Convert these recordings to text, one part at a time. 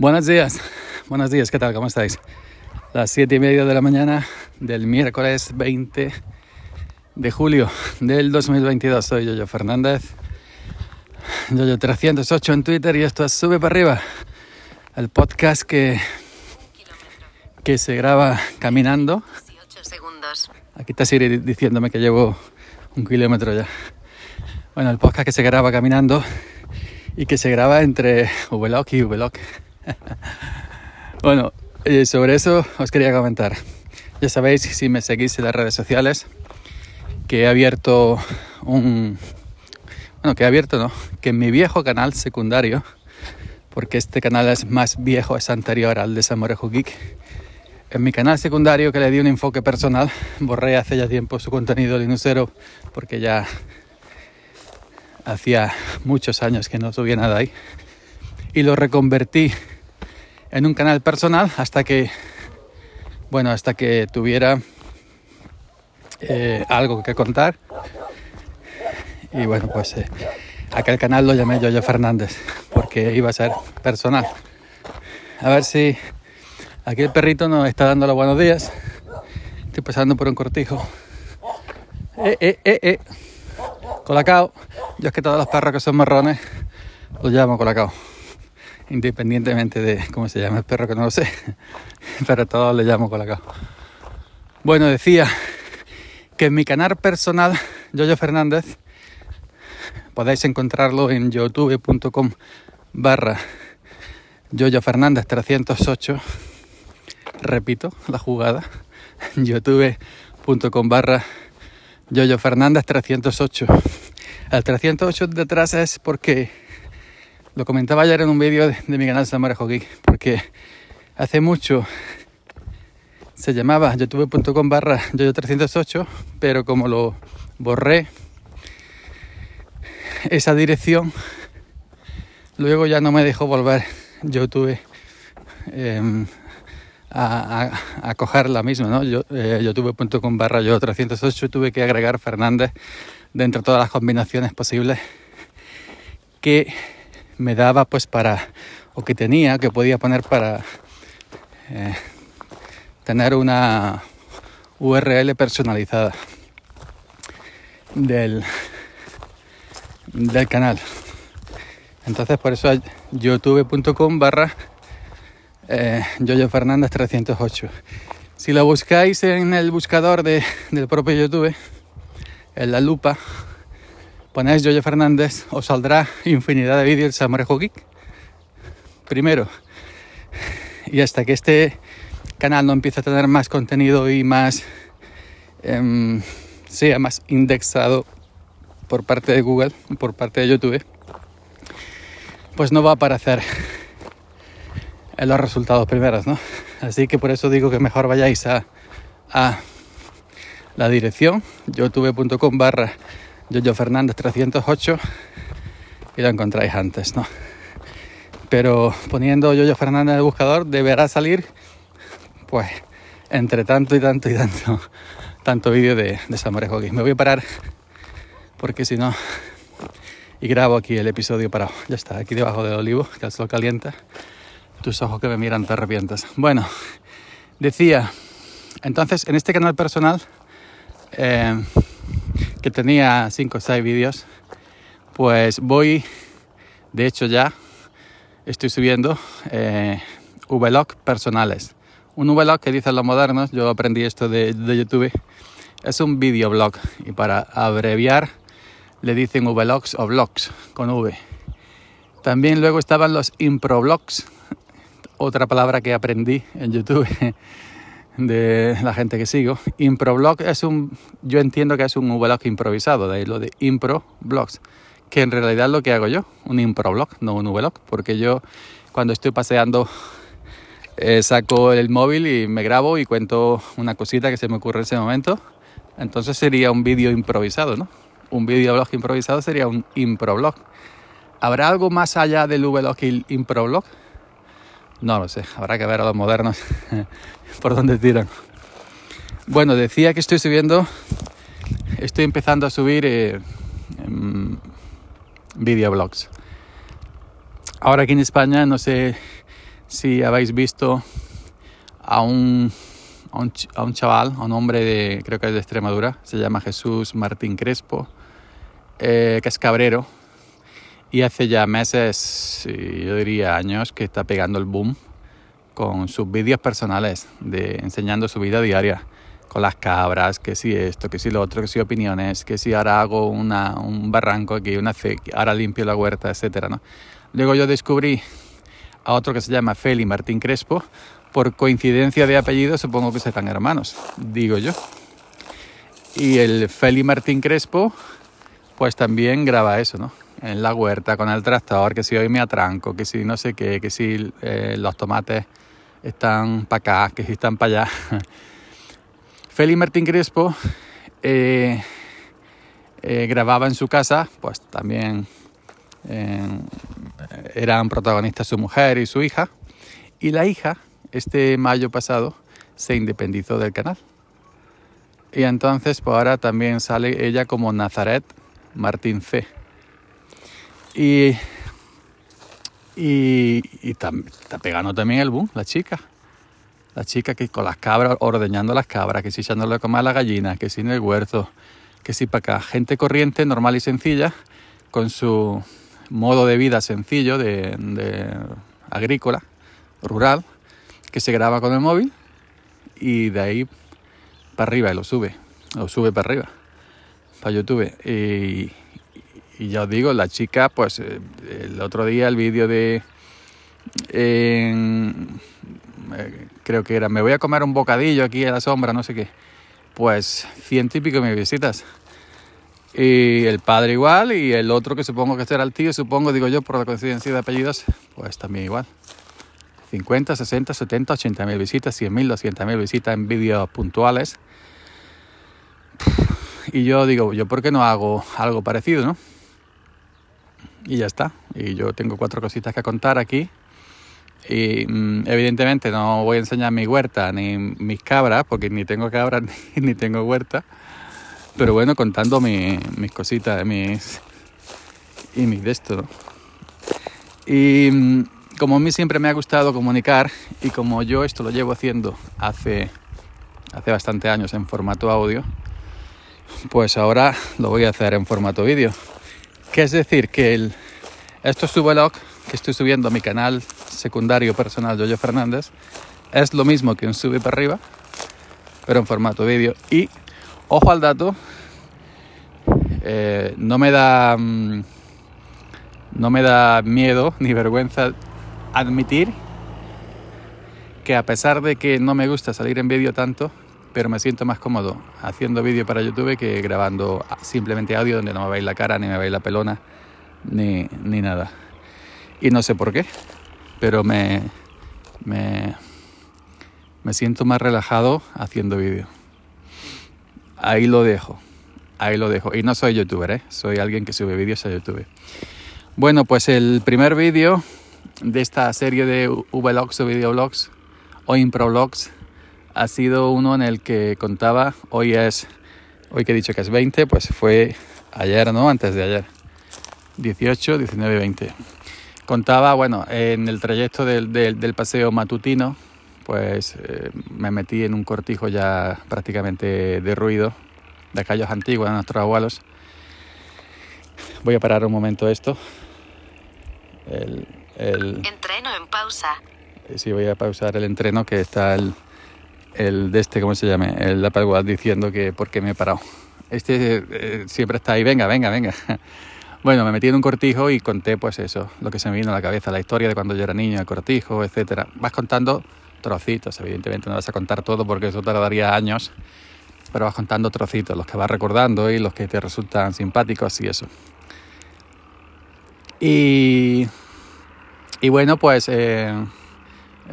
Buenos días, buenos días, ¿qué tal? ¿Cómo estáis? Las siete y media de la mañana del miércoles 20 de julio del 2022. Soy Yoyo Fernández, Yoyo308 en Twitter y esto es Sube para arriba, el podcast que, que se graba caminando. Aquí está Siri diciéndome que llevo un kilómetro ya. Bueno, el podcast que se graba caminando y que se graba entre Vlog y Vlog. bueno, eh, sobre eso os quería comentar. Ya sabéis, si me seguís en las redes sociales, que he abierto un... Bueno, que he abierto, ¿no? Que en mi viejo canal secundario, porque este canal es más viejo, es anterior al de Samorejo Geek, en mi canal secundario que le di un enfoque personal, borré hace ya tiempo su contenido linuxero porque ya hacía muchos años que no subía nada ahí y lo reconvertí en un canal personal hasta que, bueno, hasta que tuviera eh, algo que contar. Y bueno, pues eh, aquel canal lo llamé Yoyo Fernández porque iba a ser personal. A ver si aquí el perrito nos está dando los buenos días. Estoy pasando por un cortijo. Eh, eh, eh, eh. Colacao. Yo es que todos los perros que son marrones los llamo colacao independientemente de cómo se llama el perro, que no lo sé, pero todos le llamo colacao. Bueno, decía que en mi canal personal, Yoyo Fernández, podéis encontrarlo en youtube.com barra Yoyo Fernández 308, repito la jugada, youtube.com barra Yoyo Fernández 308. El 308 detrás es porque lo comentaba ayer en un vídeo de, mi canal Samarejo Geek, porque hace mucho se llamaba youtube.com barra yoyo308, pero como lo borré esa dirección, luego ya no me dejó volver YouTube em, a, coger la misma, ¿no? Yo, eh, youtube.com barra yo308 tuve que agregar Fernández dentro de todas las combinaciones posibles que me daba pues para, o que tenía, que podía poner para eh, tener una URL personalizada del, del canal. Entonces por eso youtube.com barra eh, Yoyo Fernández 308. Si lo buscáis en el buscador de, del propio YouTube, en la lupa, ponéis Yoyo Fernández, os saldrá infinidad de vídeos de Samorejo Geek. Primero, y hasta que este canal no empiece a tener más contenido y más em, sea más indexado por parte de Google, por parte de YouTube, pues no va a aparecer en los resultados primeros, ¿no? Así que por eso digo que mejor vayáis a, a la dirección youtube.com barra Yoyo Fernández 308 y lo encontráis antes, ¿no? Pero poniendo Yoyo Fernández en el buscador deberá salir, pues, entre tanto y tanto y tanto, tanto vídeo de, de Samorejo aquí. Me voy a parar porque si no, y grabo aquí el episodio parado. Ya está, aquí debajo del olivo, que el sol calienta. Tus ojos que me miran te arrepientas. Bueno, decía, entonces en este canal personal eh, que tenía 5 o 6 vídeos, pues voy, de hecho ya estoy subiendo eh, vlog personales. Un vlog que dicen los modernos, yo aprendí esto de, de YouTube, es un videoblog y para abreviar le dicen vlogs o vlogs con V. También luego estaban los improvlogs, otra palabra que aprendí en YouTube de la gente que sigo. Improblog es un, yo entiendo que es un vlog improvisado, de ahí lo de improvlogs, que en realidad es lo que hago yo, un improblog, no un vlog, porque yo cuando estoy paseando eh, saco el móvil y me grabo y cuento una cosita que se me ocurre en ese momento. Entonces sería un vídeo improvisado, ¿no? Un videoblog improvisado sería un improblog. ¿Habrá algo más allá del vlog y el improblog? No lo sé, habrá que ver a los modernos por dónde tiran. Bueno, decía que estoy subiendo, estoy empezando a subir eh, videoblogs. Ahora aquí en España no sé si habéis visto a un, a un, a un chaval, a un hombre de, creo que es de Extremadura, se llama Jesús Martín Crespo, eh, que es cabrero y hace ya meses, yo diría años, que está pegando el boom con sus vídeos personales, de enseñando su vida diaria con las cabras, que si esto, que si lo otro, que si opiniones, que si ahora hago una, un barranco aquí, una ahora limpio la huerta, etcétera, ¿no? Luego yo descubrí a otro que se llama Feli Martín Crespo, por coincidencia de apellido supongo que serán hermanos, digo yo. Y el Feli Martín Crespo, pues también graba eso, ¿no? En la huerta con el tractor, que si hoy me atranco, que si no sé qué, que si eh, los tomates están para acá, que si están para allá. Feli Martín Crespo eh, eh, grababa en su casa, pues también eran protagonistas su mujer y su hija. Y la hija, este mayo pasado, se independizó del canal. Y entonces, pues ahora también sale ella como Nazaret Martín C. Y, y, y está, está pegando también el boom, la chica. La chica que con las cabras, ordeñando las cabras, que si echándole a comer a la gallina, que si en el huerto, que si para acá. Gente corriente, normal y sencilla, con su modo de vida sencillo, de, de agrícola, rural, que se graba con el móvil y de ahí para arriba y lo sube, lo sube para arriba, para YouTube. Y, y ya os digo, la chica, pues eh, el otro día el vídeo de... Eh, creo que era, me voy a comer un bocadillo aquí a la sombra, no sé qué. Pues ciento y pico me visitas. Y el padre igual, y el otro que supongo que será el tío, supongo, digo yo, por la coincidencia de apellidos, pues también igual. 50, 60, 70, 80 mil visitas, 100 mil, 200 mil visitas en vídeos puntuales. Y yo digo, ¿yo por qué no hago algo parecido, no? Y ya está. Y yo tengo cuatro cositas que contar aquí y mm, evidentemente no voy a enseñar mi huerta ni mis cabras, porque ni tengo cabras ni, tengo huerta. Pero bueno, contando mi, mis cositas mis, y mis de esto. Y mm, como a mí siempre me ha gustado comunicar y como yo esto lo llevo haciendo hace, hace bastante años en formato audio, pues ahora lo voy a hacer en formato vídeo. Que es decir, que el, esto es su blog que estoy subiendo a mi canal secundario personal Yoyo Fernández es lo mismo que un sube para arriba, pero en formato vídeo. Y ojo al dato, eh, no me da mm, no me da miedo ni vergüenza admitir que a pesar de que no me gusta salir en vídeo tanto, pero me siento más cómodo haciendo vídeo para YouTube que grabando simplemente audio donde no me veis la cara, ni me veis la pelona, ni, ni nada. Y no sé por qué, pero me, me, me siento más relajado haciendo vídeo. Ahí lo dejo, ahí lo dejo. Y no soy youtuber, ¿eh? soy alguien que sube vídeos a YouTube. Bueno, pues el primer vídeo de esta serie de vlogs o videoblogs o improvlogs ha sido uno en el que contaba, hoy es, hoy que he dicho que es 20, pues fue ayer, ¿no? Antes de ayer. 18, 19, 20 contaba, bueno, en el trayecto del, del, paseo matutino, pues eh, me metí en un cortijo ya prácticamente derruido, de callos antiguos de nuestros abuelos. Voy a parar un momento esto. El, el, entreno en pausa. Sí, voy a pausar el entreno que está el, el de este, ¿cómo se llama? El Apple Watch diciendo que por qué me he parado. Este eh, siempre está ahí, venga, venga, venga. Bueno, me metí en un cortijo y conté pues eso, lo que se me vino a la cabeza, la historia de cuando yo era niño, el cortijo, etcétera. Vas contando trocitos, evidentemente no vas a contar todo porque eso tardaría años, pero vas contando trocitos, los que vas recordando y los que te resultan simpáticos y eso. Y, y bueno, pues eh,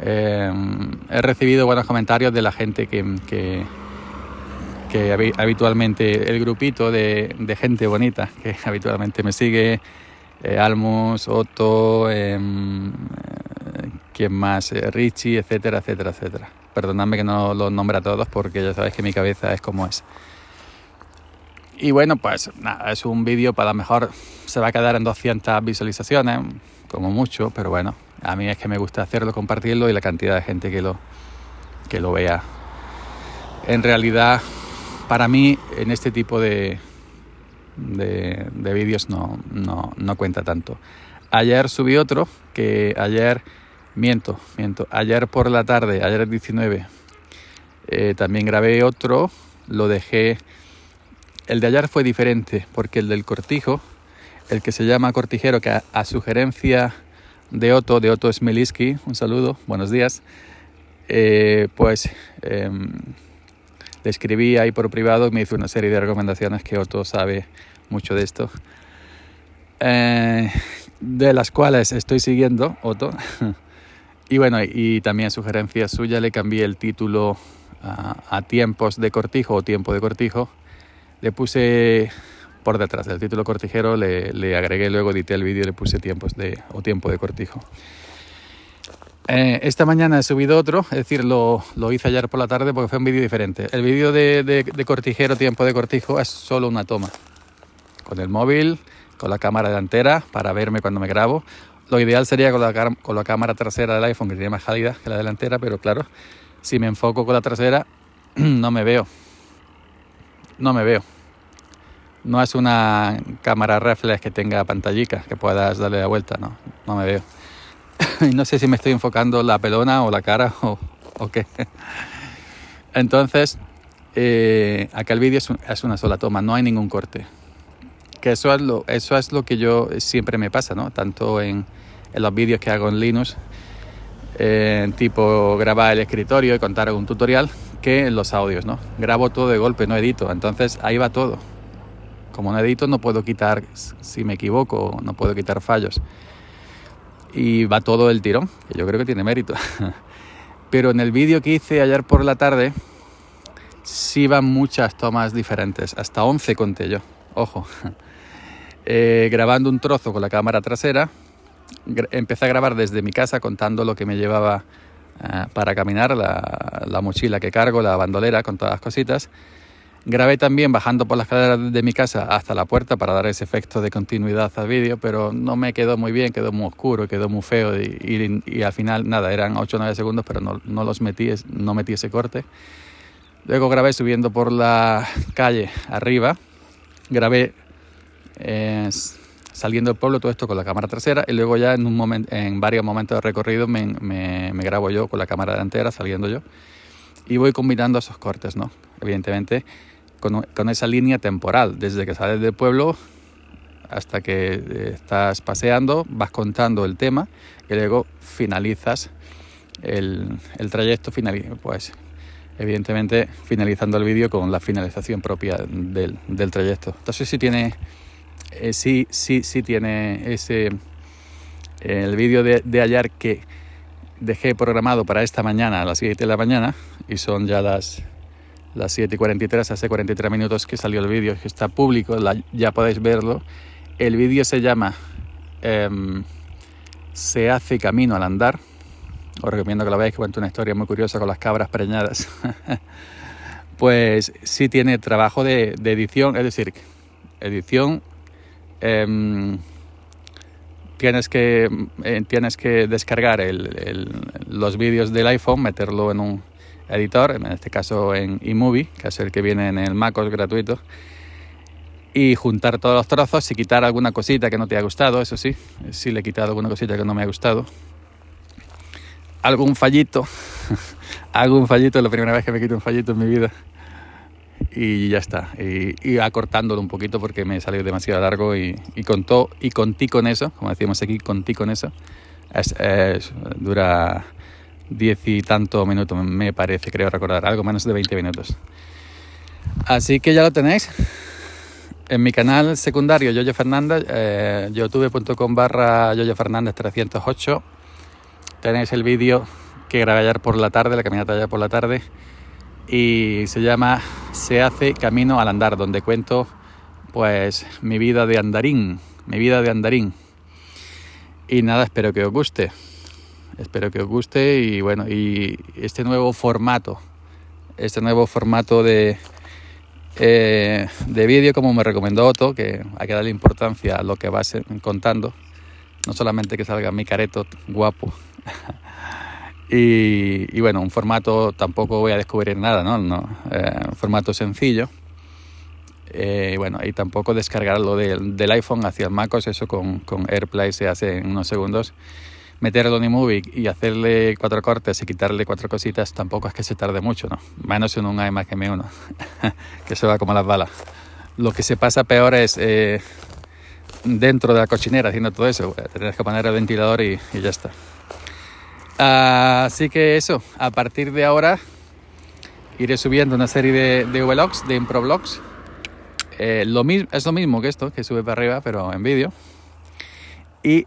eh, he recibido buenos comentarios de la gente que, que habitualmente el grupito de, gente bonita que habitualmente me sigue, eh, Almus, Otto, em, eh, ¿quién más? Richie, etcétera, etcétera, etcétera. Perdonadme que no los nombre a todos porque ya sabéis que mi cabeza es como es. Y bueno, pues nada, es un vídeo para lo mejor se va a quedar en 200 visualizaciones, como mucho, pero bueno, A mí es que me gusta hacerlo, compartirlo y la cantidad de gente que lo, que lo vea. En realidad, para mí, en este tipo de, de, de vídeos no, no, no cuenta tanto. Ayer subí otro que ayer, miento, miento, ayer por la tarde, ayer el 19, eh, también grabé otro, lo dejé. El de ayer fue diferente porque el del cortijo, el que se llama cortijero, que a, sugerencia de Otto, de Otto Smeliski, un saludo, buenos días, eh, pues em, le escribí ahí por privado y me hizo una serie de recomendaciones que Otto sabe mucho de esto. Eh, de las cuales estoy siguiendo, Otto. y bueno, y también sugerencia suya, le cambié el título a, tiempos de cortijo o tiempo de cortijo. Le puse por detrás del título cortijero, le, le agregué, luego edité el vídeo y le puse tiempos de, o tiempo de cortijo. Eh, esta mañana he subido otro, es decir, lo, lo, hice ayer por la tarde porque fue un vídeo diferente. El vídeo de, de, de cortijero, tiempo de cortijo, es solo una toma. Con el móvil, con la cámara delantera para verme cuando me grabo. Lo ideal sería con la, con la cámara trasera del iPhone, que tiene más calidad que la delantera, pero claro, si me enfoco con la trasera, no me veo. No me veo. No es una cámara reflex que tenga pantallica, que puedas darle la vuelta, no, no me veo. no sé si me estoy enfocando la pelona o la cara o, qué. Entonces, eh, acá el vídeo es, es una sola toma, no hay ningún corte que eso es lo, que yo siempre me pasa, ¿no? Tanto en, en los vídeos que hago en Linux, eh, tipo grabar el escritorio y contar algún tutorial, que en los audios, ¿no? Grabo todo de golpe, no edito, entonces ahí va todo. Como no edito no puedo quitar, si me equivoco, no puedo quitar fallos. Y va todo el tirón, que yo creo que tiene mérito. Pero en el vídeo que hice ayer por la tarde, sí van muchas tomas diferentes, hasta 11 conté yo, ojo. Eh, grabando un trozo con la cámara trasera. Empecé a grabar desde mi casa contando lo que me llevaba eh, para caminar, la, mochila que cargo, la bandolera con todas las cositas. Grabé también bajando por las escaleras de mi casa hasta la puerta para dar ese efecto de continuidad al vídeo, pero no me quedó muy bien, quedó muy oscuro, quedó muy feo y, al final nada, eran 8 o 9 segundos, pero no, no, los metí, no metí ese corte. Luego grabé subiendo por la calle arriba, grabé saliendo del pueblo todo esto con la cámara trasera y luego ya en, un momento, en varios momentos de recorrido me, me, grabo yo con la cámara delantera saliendo yo y voy combinando esos cortes, ¿no? Evidentemente con, esa línea temporal, desde que sales del pueblo hasta que eh, estás paseando, vas contando el tema y luego finalizas el, trayecto, pues evidentemente finalizando el vídeo con la finalización propia del, trayecto. Entonces si tiene eh, sí, sí, sí tiene ese... El vídeo de, de, ayer que dejé programado para esta mañana a las 7 de la mañana y son ya las, las 7 y 43, hace 43 minutos que salió el vídeo, que está público, ya podéis verlo. El vídeo se llama em, Se hace camino al andar. Os recomiendo que lo veáis, que cuento una historia muy curiosa con las cabras preñadas. pues sí tiene trabajo de, de edición, es decir, edición Em, tienes, que, eh, tienes que descargar los vídeos del iPhone, meterlo en un editor, en este caso en eMovie, que es el que viene en el MacOS gratuito, y juntar todos los trozos y quitar alguna cosita que no te ha gustado, eso sí, sí le he quitado alguna cosita que no me ha gustado. Algún fallito, algún fallito, es la primera vez que me quito un fallito en mi vida y ya está. Y, acortándolo un poquito porque me salió demasiado largo y, y, contó, y conté con eso, como decimos aquí, conté con eso. Es, dura diez y tanto minutos, me parece, creo recordar, algo menos de 20 minutos. Así que ya lo tenéis. En mi canal secundario, Yoyo Fernández, eh, youtube.com barra Yoyo Fernández 308, tenéis el vídeo que grabé ayer por la tarde, la caminata ayer por la tarde y se llama Se hace camino al andar, donde cuento pues mi vida de andarín, mi vida de andarín. Y nada, espero que os guste. Espero que os guste y bueno, y este nuevo formato, este nuevo formato de, eh, de vídeo como me recomendó Otto, que hay que darle importancia a lo que vas contando. no solamente que salga mi careto guapo. y, bueno, un formato tampoco voy a descubrir nada, ¿no? no eh, un formato sencillo. Eh, bueno, y tampoco descargarlo del, del, iPhone hacia el MacOS, eso con, con AirPlay se hace en unos segundos meterlo en iMovie y hacerle cuatro cortes y quitarle cuatro cositas tampoco es que se tarde mucho, ¿no? Menos en un iMac M1, que se va como las balas. Lo que se pasa peor es eh, dentro de la cochinera haciendo todo eso. Tienes que poner el ventilador y, ya está. Así que eso, a partir de ahora iré subiendo una serie de, de vlogs, de improvlogs. Eh, lo es lo mismo que esto, que sube para arriba, pero en vídeo. Y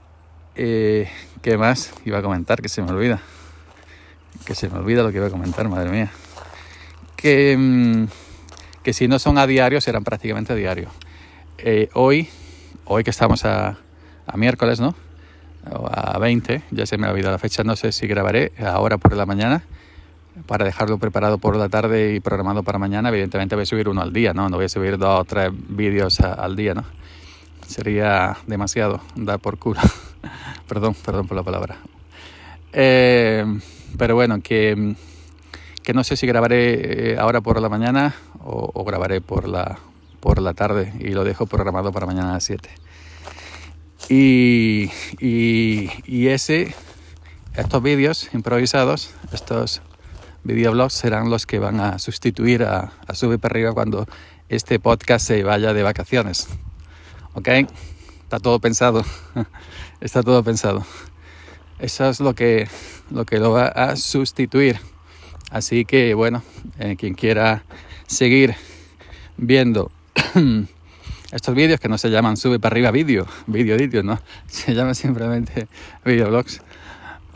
eh, ¿Qué más iba a comentar? Que se me olvida. Que se me olvida lo que iba a comentar, madre mía. Que, mm, que si no son a diario, serán prácticamente a diario. Eh, hoy, hoy que estamos a, a miércoles, ¿no? A 20, ya se me ha olvidado la fecha, no sé si grabaré ahora por la mañana para dejarlo preparado por la tarde y programado para mañana. Evidentemente voy a subir uno al día, ¿no? No voy a subir dos o tres vídeos al día, ¿no? Sería demasiado dar por culo. perdón, perdón por la palabra. Eh, pero bueno, que, que, no sé si grabaré eh, ahora por la mañana o, grabaré por la, por la tarde y lo dejo programado para mañana a las 7. Y, y, ese, estos vídeos improvisados, estos videoblogs serán los que van a sustituir a, a Sube para arriba cuando este podcast se vaya de vacaciones. ¿Ok? Está todo pensado. Está todo pensado. Eso es lo que, lo que lo va a sustituir. Así que bueno, eh, quien quiera seguir viendo estos vídeos que no se llaman sube para arriba vídeo, vídeo edition, ¿no? Se llaman simplemente videoblogs.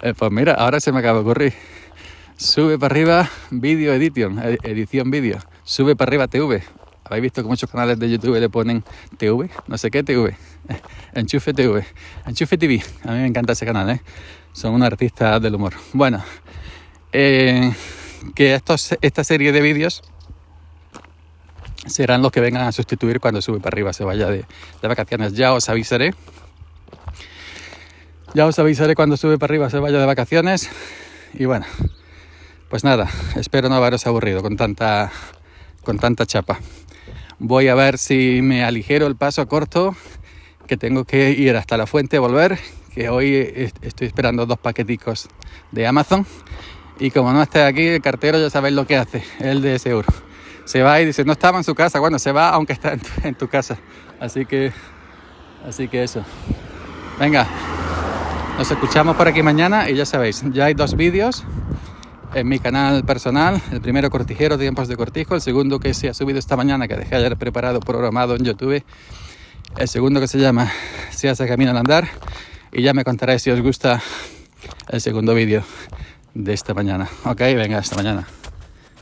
Eh, pues mira, ahora se me acaba de ocurrir. Sube para arriba vídeo edition, edición vídeo. Sube para arriba TV. Habéis visto que muchos canales de YouTube le ponen TV, no sé qué TV, Enchufe TV, Enchufe TV. A mí me encanta ese canal, ¿eh? Son unos artistas del humor. Bueno, eh, que esta serie de vídeos serán los que vengan a sustituir cuando sube para arriba, se vaya de, de vacaciones. Ya os avisaré. Ya os avisaré cuando sube para arriba, se vaya de vacaciones. Y bueno, pues nada, espero no haberos aburrido con tanta, con tanta chapa. Voy a ver si me aligero el paso corto, que tengo que ir hasta la fuente volver, que hoy estoy esperando dos paqueticos de Amazon. Y como no esté aquí, el cartero ya sabéis lo que hace, el de ese euro. Se va y dice, no estaba en su casa. Bueno, se va aunque está en tu, casa. Así que, así que eso. Venga, nos escuchamos por aquí mañana y ya sabéis, ya hay dos vídeos en mi canal personal. El primero Cortijero, Tiempos de Cortijo. El segundo que se ha subido esta mañana, que dejé ayer preparado, programado en YouTube. El segundo que se llama Se hace camino al andar. Y ya me contaréis si os gusta el segundo vídeo de esta mañana. Ok, venga, esta mañana.